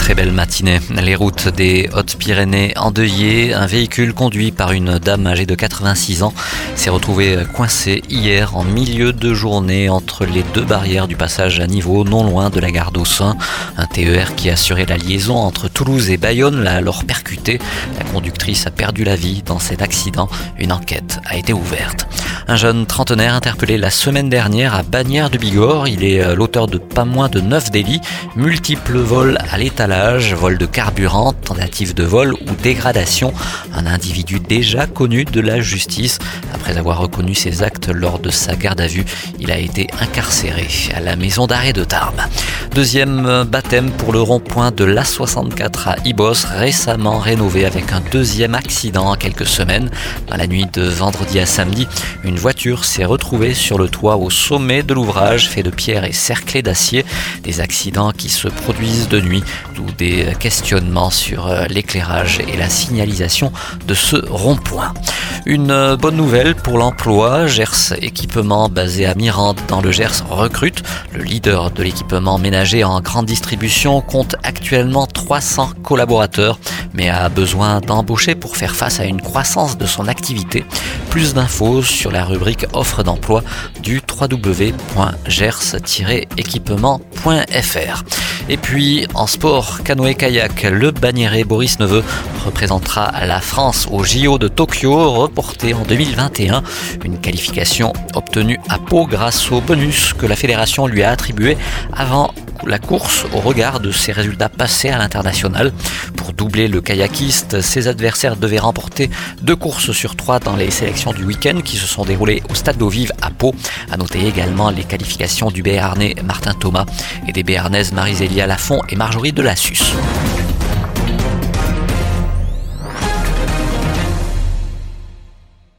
Très belle matinée. Les routes des Hautes-Pyrénées endeuillées. Un véhicule conduit par une dame âgée de 86 ans s'est retrouvé coincé hier en milieu de journée entre les deux barrières du passage à niveau non loin de la gare d'Aussin. Un TER qui assurait la liaison entre Toulouse et Bayonne l'a alors percuté. La conductrice a perdu la vie dans cet accident. Une enquête a été ouverte. Un jeune trentenaire interpellé la semaine dernière à Bagnères de Bigorre. Il est euh, l'auteur de pas moins de 9 délits, multiples vols à l'étalage, vol de carburant, tentative de vol ou dégradation. Un individu déjà connu de la justice. Après avoir reconnu ses actes lors de sa garde à vue, il a été incarcéré à la maison d'arrêt de Tarbes. Deuxième baptême pour le rond-point de l'A64 à Ibos, récemment rénové avec un deuxième accident en quelques semaines. Dans la nuit de vendredi à samedi, une voiture s'est retrouvée sur le toit au sommet de l'ouvrage fait de pierre et cerclé d'acier. Des accidents qui se produisent de nuit, d'où des questionnements sur euh, l'éclairage et la signalisation de ce rond-point. Une euh, bonne nouvelle pour l'emploi, Gers Équipement basé à Mirande dans le Gers recrute. Le leader de l'équipement ménager en grande distribution compte actuellement 300 collaborateurs mais a besoin d'embaucher pour faire face à une croissance de son activité. Plus d'infos sur la rubrique offre d'emploi du www.gers-équipement.fr. Et puis en sport canoë-kayak, le banniéré Boris Neveu représentera la France au JO de Tokyo, reporté en 2021. Une qualification obtenue à Pau grâce au bonus que la fédération lui a attribué avant la course au regard de ses résultats passés à l'international. Pour doubler le kayakiste, ses adversaires devaient remporter deux courses sur trois dans les sélections du week-end qui se sont déroulées au Stade d'eau vive à Pau. À noter également les qualifications du béarnais Martin Thomas et des béarnaises Marie-Zélia Lafont et Marjorie Delassus.